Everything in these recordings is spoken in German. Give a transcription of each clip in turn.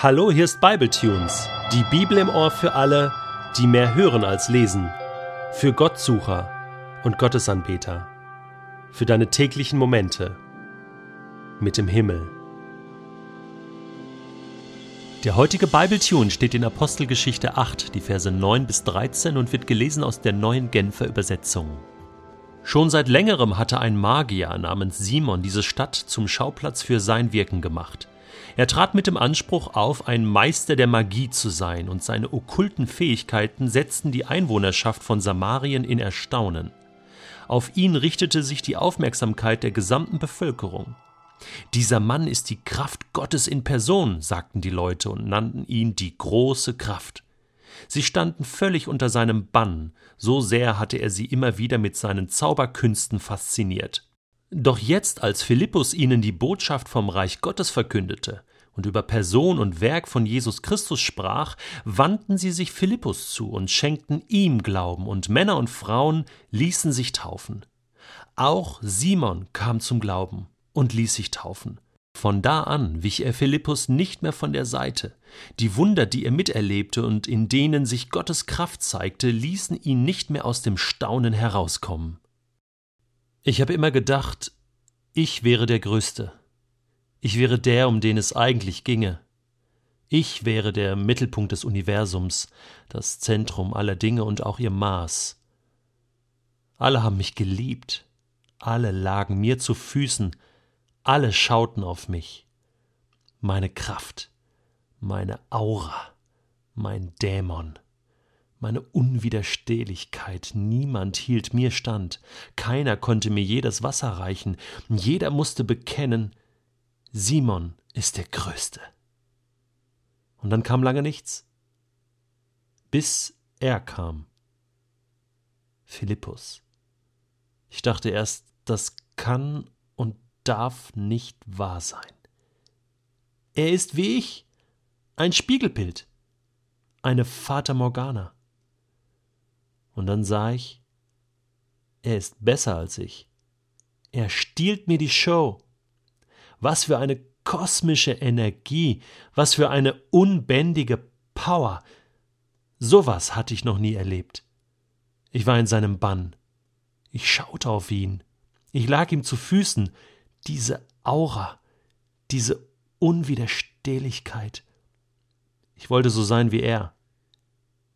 Hallo, hier ist Bibletunes, die Bibel im Ohr für alle, die mehr hören als lesen, für Gottsucher und Gottesanbeter, für deine täglichen Momente mit dem Himmel. Der heutige Bibletune steht in Apostelgeschichte 8, die Verse 9 bis 13 und wird gelesen aus der neuen Genfer Übersetzung. Schon seit längerem hatte ein Magier namens Simon diese Stadt zum Schauplatz für sein Wirken gemacht. Er trat mit dem Anspruch auf, ein Meister der Magie zu sein, und seine okkulten Fähigkeiten setzten die Einwohnerschaft von Samarien in Erstaunen. Auf ihn richtete sich die Aufmerksamkeit der gesamten Bevölkerung. Dieser Mann ist die Kraft Gottes in Person, sagten die Leute und nannten ihn die große Kraft. Sie standen völlig unter seinem Bann, so sehr hatte er sie immer wieder mit seinen Zauberkünsten fasziniert. Doch jetzt, als Philippus ihnen die Botschaft vom Reich Gottes verkündete und über Person und Werk von Jesus Christus sprach, wandten sie sich Philippus zu und schenkten ihm Glauben, und Männer und Frauen ließen sich taufen. Auch Simon kam zum Glauben und ließ sich taufen. Von da an wich er Philippus nicht mehr von der Seite. Die Wunder, die er miterlebte und in denen sich Gottes Kraft zeigte, ließen ihn nicht mehr aus dem Staunen herauskommen. Ich habe immer gedacht, ich wäre der Größte. Ich wäre der, um den es eigentlich ginge. Ich wäre der Mittelpunkt des Universums, das Zentrum aller Dinge und auch ihr Maß. Alle haben mich geliebt, alle lagen mir zu Füßen, alle schauten auf mich. Meine Kraft, meine Aura, mein Dämon meine Unwiderstehlichkeit, niemand hielt mir stand, keiner konnte mir je das Wasser reichen, jeder musste bekennen, Simon ist der Größte. Und dann kam lange nichts, bis er kam. Philippus. Ich dachte erst, das kann und darf nicht wahr sein. Er ist wie ich, ein Spiegelbild, eine Fata Morgana. Und dann sah ich, er ist besser als ich. Er stiehlt mir die Show. Was für eine kosmische Energie, was für eine unbändige Power. Sowas hatte ich noch nie erlebt. Ich war in seinem Bann. Ich schaute auf ihn. Ich lag ihm zu Füßen. Diese Aura, diese Unwiderstehlichkeit. Ich wollte so sein wie er.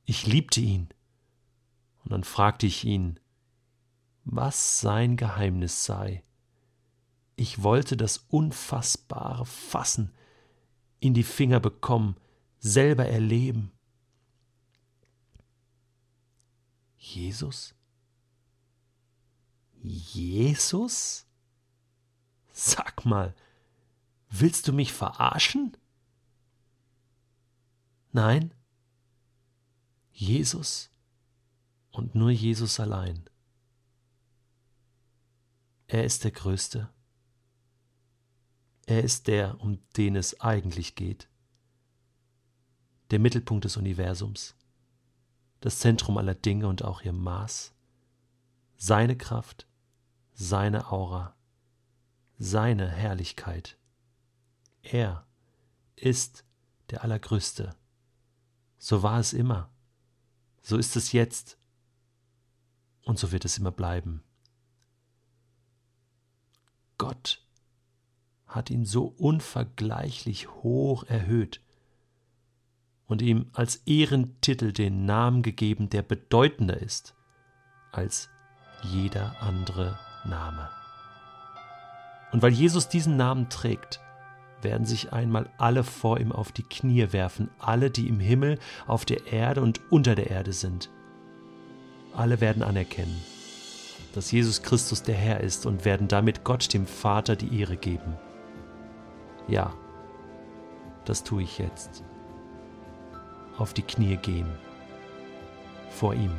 Ich liebte ihn. Und dann fragte ich ihn, was sein Geheimnis sei. Ich wollte das Unfassbare fassen, in die Finger bekommen, selber erleben. Jesus? Jesus? Sag mal, willst du mich verarschen? Nein? Jesus und nur Jesus allein. Er ist der Größte. Er ist der, um den es eigentlich geht. Der Mittelpunkt des Universums, das Zentrum aller Dinge und auch ihr Maß, seine Kraft, seine Aura, seine Herrlichkeit. Er ist der Allergrößte. So war es immer. So ist es jetzt und so wird es immer bleiben. Gott hat ihn so unvergleichlich hoch erhöht und ihm als Ehrentitel den Namen gegeben, der bedeutender ist als jeder andere Name. Und weil Jesus diesen Namen trägt, werden sich einmal alle vor ihm auf die Knie werfen, alle, die im Himmel, auf der Erde und unter der Erde sind alle werden anerkennen, dass Jesus Christus der Herr ist und werden damit Gott, dem Vater, die Ehre geben. Ja, das tue ich jetzt. Auf die Knie gehen vor ihm.